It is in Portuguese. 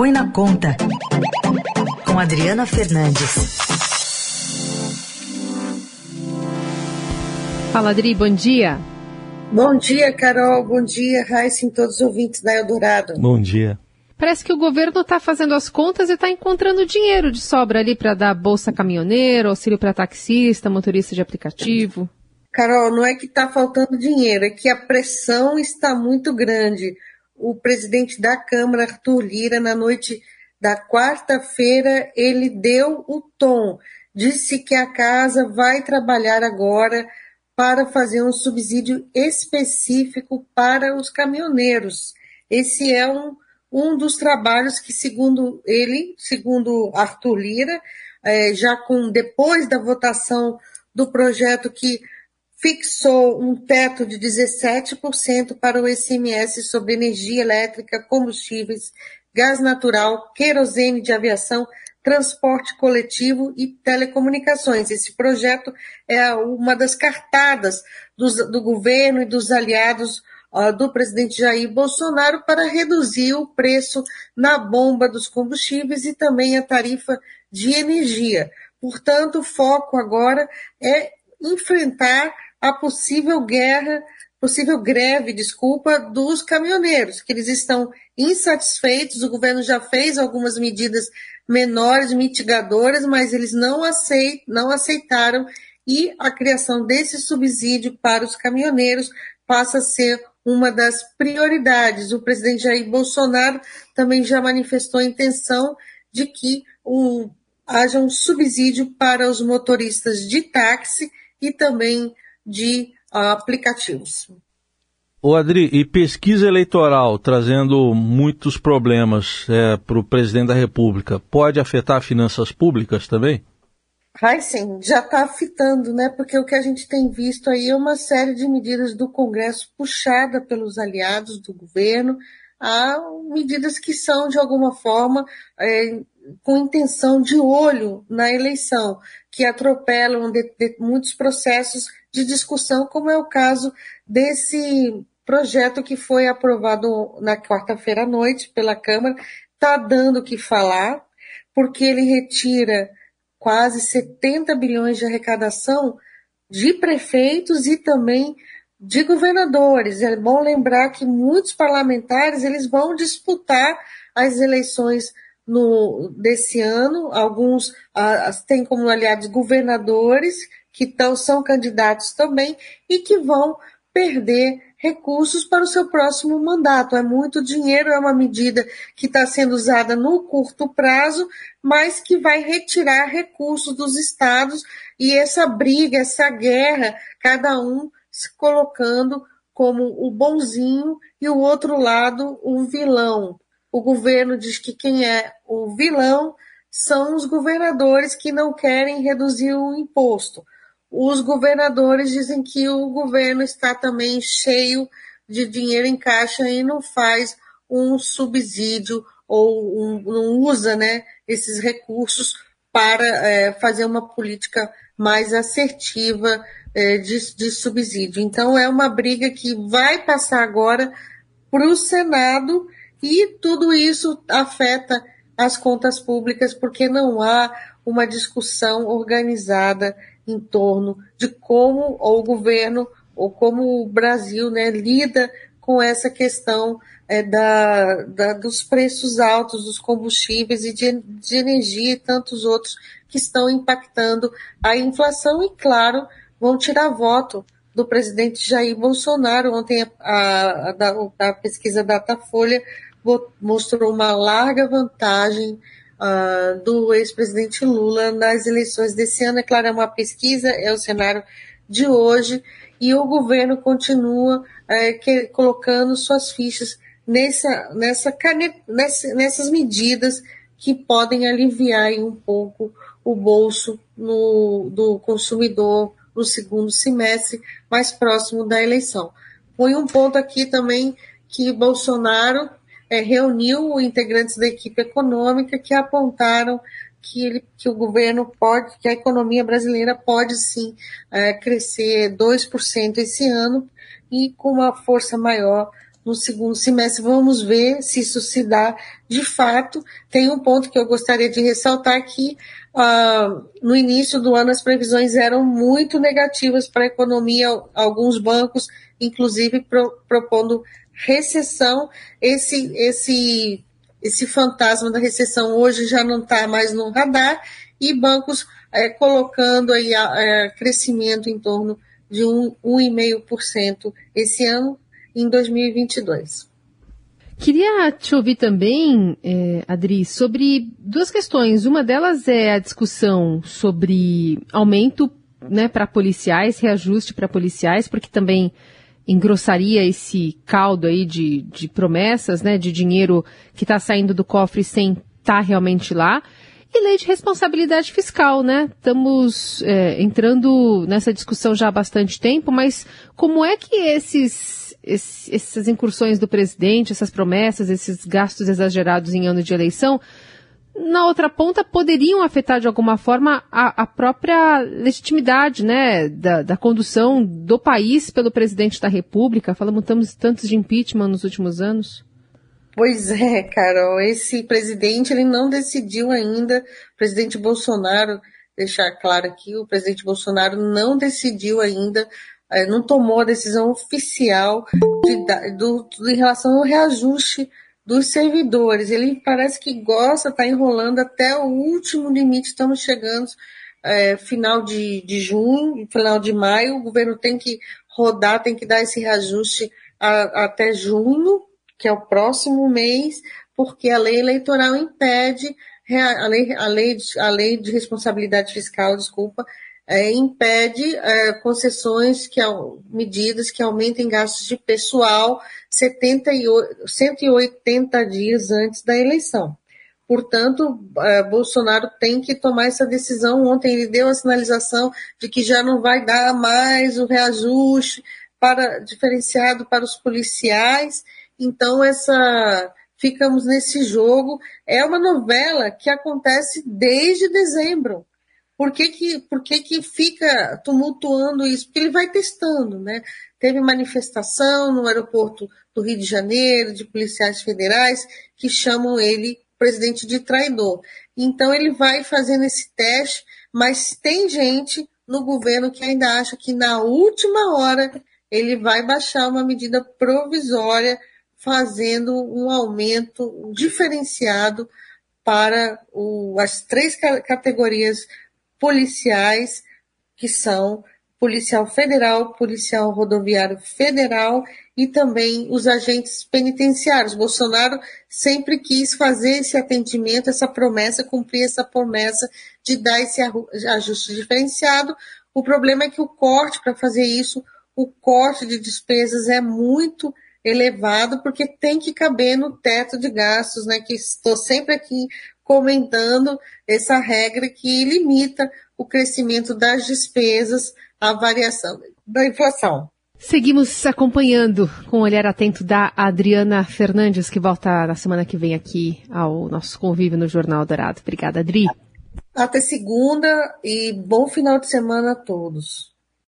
Põe na Conta, com Adriana Fernandes. Fala, Adri, bom dia. Bom dia, Carol. Bom dia, Raíssa e todos os ouvintes da Eldorado. Bom dia. Parece que o governo está fazendo as contas e está encontrando dinheiro de sobra ali para dar bolsa caminhoneiro, auxílio para taxista, motorista de aplicativo. Carol, não é que está faltando dinheiro, é que a pressão está muito grande. O presidente da Câmara, Arthur Lira, na noite da quarta-feira, ele deu o tom, disse que a casa vai trabalhar agora para fazer um subsídio específico para os caminhoneiros. Esse é um um dos trabalhos que, segundo ele, segundo Arthur Lira, é, já com depois da votação do projeto que fixou um teto de 17% para o ICMS sobre energia elétrica, combustíveis, gás natural, querosene de aviação, transporte coletivo e telecomunicações. Esse projeto é uma das cartadas do, do governo e dos aliados do presidente Jair Bolsonaro para reduzir o preço na bomba dos combustíveis e também a tarifa de energia. Portanto, o foco agora é enfrentar a possível guerra, possível greve, desculpa, dos caminhoneiros, que eles estão insatisfeitos. O governo já fez algumas medidas menores, mitigadoras, mas eles não, aceit, não aceitaram e a criação desse subsídio para os caminhoneiros passa a ser uma das prioridades. O presidente Jair Bolsonaro também já manifestou a intenção de que o, haja um subsídio para os motoristas de táxi e também de uh, aplicativos. O Adri, e pesquisa eleitoral trazendo muitos problemas é, para o presidente da República, pode afetar finanças públicas também? Heisen já está afetando, né? Porque o que a gente tem visto aí é uma série de medidas do Congresso puxada pelos aliados do governo, a medidas que são, de alguma forma, é, com intenção de olho na eleição, que atropelam de, de muitos processos de discussão, como é o caso desse projeto que foi aprovado na quarta-feira à noite pela Câmara, está dando o que falar, porque ele retira quase 70 bilhões de arrecadação de prefeitos e também de governadores. É bom lembrar que muitos parlamentares eles vão disputar as eleições no, desse ano. Alguns ah, têm como aliados governadores que tão, são candidatos também e que vão perder recursos para o seu próximo mandato. É muito dinheiro, é uma medida que está sendo usada no curto prazo, mas que vai retirar recursos dos estados e essa briga, essa guerra, cada um se colocando como o bonzinho e o outro lado o vilão. O governo diz que quem é o vilão são os governadores que não querem reduzir o imposto os governadores dizem que o governo está também cheio de dinheiro em caixa e não faz um subsídio ou um, não usa né, esses recursos para é, fazer uma política mais assertiva é, de, de subsídio. Então, é uma briga que vai passar agora para o Senado e tudo isso afeta as contas públicas porque não há uma discussão organizada em torno de como o governo ou como o Brasil né, lida com essa questão é, da, da, dos preços altos dos combustíveis e de, de energia e tantos outros que estão impactando a inflação e, claro, vão tirar voto do presidente Jair Bolsonaro. Ontem a, a, a pesquisa Datafolha mostrou uma larga vantagem uh, do ex-presidente Lula nas eleições desse ano. É claro, é uma pesquisa, é o cenário de hoje, e o governo continua uh, que, colocando suas fichas nessa, nessa nessa, nessas medidas que podem aliviar um pouco o bolso no, do consumidor no segundo semestre, mais próximo da eleição. Põe um ponto aqui também que Bolsonaro é, reuniu integrantes da equipe econômica que apontaram que, ele, que o governo pode, que a economia brasileira pode sim é, crescer 2% esse ano e com uma força maior no segundo semestre. Vamos ver se isso se dá de fato. Tem um ponto que eu gostaria de ressaltar que uh, no início do ano as previsões eram muito negativas para a economia, alguns bancos, inclusive, pro, propondo recessão. Esse, esse, esse fantasma da recessão hoje já não está mais no radar e bancos é, colocando aí é, crescimento em torno de 1,5% esse ano em 2022. Queria te ouvir também, é, Adri, sobre duas questões. Uma delas é a discussão sobre aumento né, para policiais, reajuste para policiais, porque também engrossaria esse caldo aí de, de promessas, né, de dinheiro que está saindo do cofre sem estar tá realmente lá. E lei de responsabilidade fiscal, né? Estamos é, entrando nessa discussão já há bastante tempo, mas como é que esses, esses, essas incursões do presidente, essas promessas, esses gastos exagerados em ano de eleição, na outra ponta poderiam afetar de alguma forma a, a própria legitimidade, né, da, da, condução do país pelo presidente da República? Falamos tantos de impeachment nos últimos anos. Pois é, Carol, esse presidente ele não decidiu ainda, o presidente Bolsonaro, deixar claro aqui, o presidente Bolsonaro não decidiu ainda, eh, não tomou a decisão oficial de, do, em relação ao reajuste dos servidores. Ele parece que gosta, está enrolando até o último limite, estamos chegando é, final de, de junho, final de maio, o governo tem que rodar, tem que dar esse reajuste a, até junho, que é o próximo mês, porque a lei eleitoral impede, a lei, a lei, a lei de responsabilidade fiscal, desculpa, é, impede é, concessões, que medidas que aumentem gastos de pessoal 78, 180 dias antes da eleição. Portanto, é, Bolsonaro tem que tomar essa decisão. Ontem ele deu a sinalização de que já não vai dar mais o reajuste para diferenciado para os policiais então, essa ficamos nesse jogo. É uma novela que acontece desde dezembro. Por que, que, por que, que fica tumultuando isso? Porque ele vai testando, né? Teve manifestação no aeroporto do Rio de Janeiro, de policiais federais, que chamam ele presidente de traidor. Então ele vai fazendo esse teste, mas tem gente no governo que ainda acha que na última hora ele vai baixar uma medida provisória fazendo um aumento diferenciado para o, as três categorias policiais, que são policial federal, policial rodoviário federal e também os agentes penitenciários. Bolsonaro sempre quis fazer esse atendimento, essa promessa, cumprir essa promessa de dar esse ajuste diferenciado. O problema é que o corte para fazer isso, o corte de despesas é muito elevado, porque tem que caber no teto de gastos, né? Que estou sempre aqui comentando essa regra que limita o crescimento das despesas à variação da inflação. Seguimos acompanhando com o um olhar atento da Adriana Fernandes, que volta na semana que vem aqui ao nosso convívio no Jornal Dourado. Obrigada, Adri. Até segunda e bom final de semana a todos.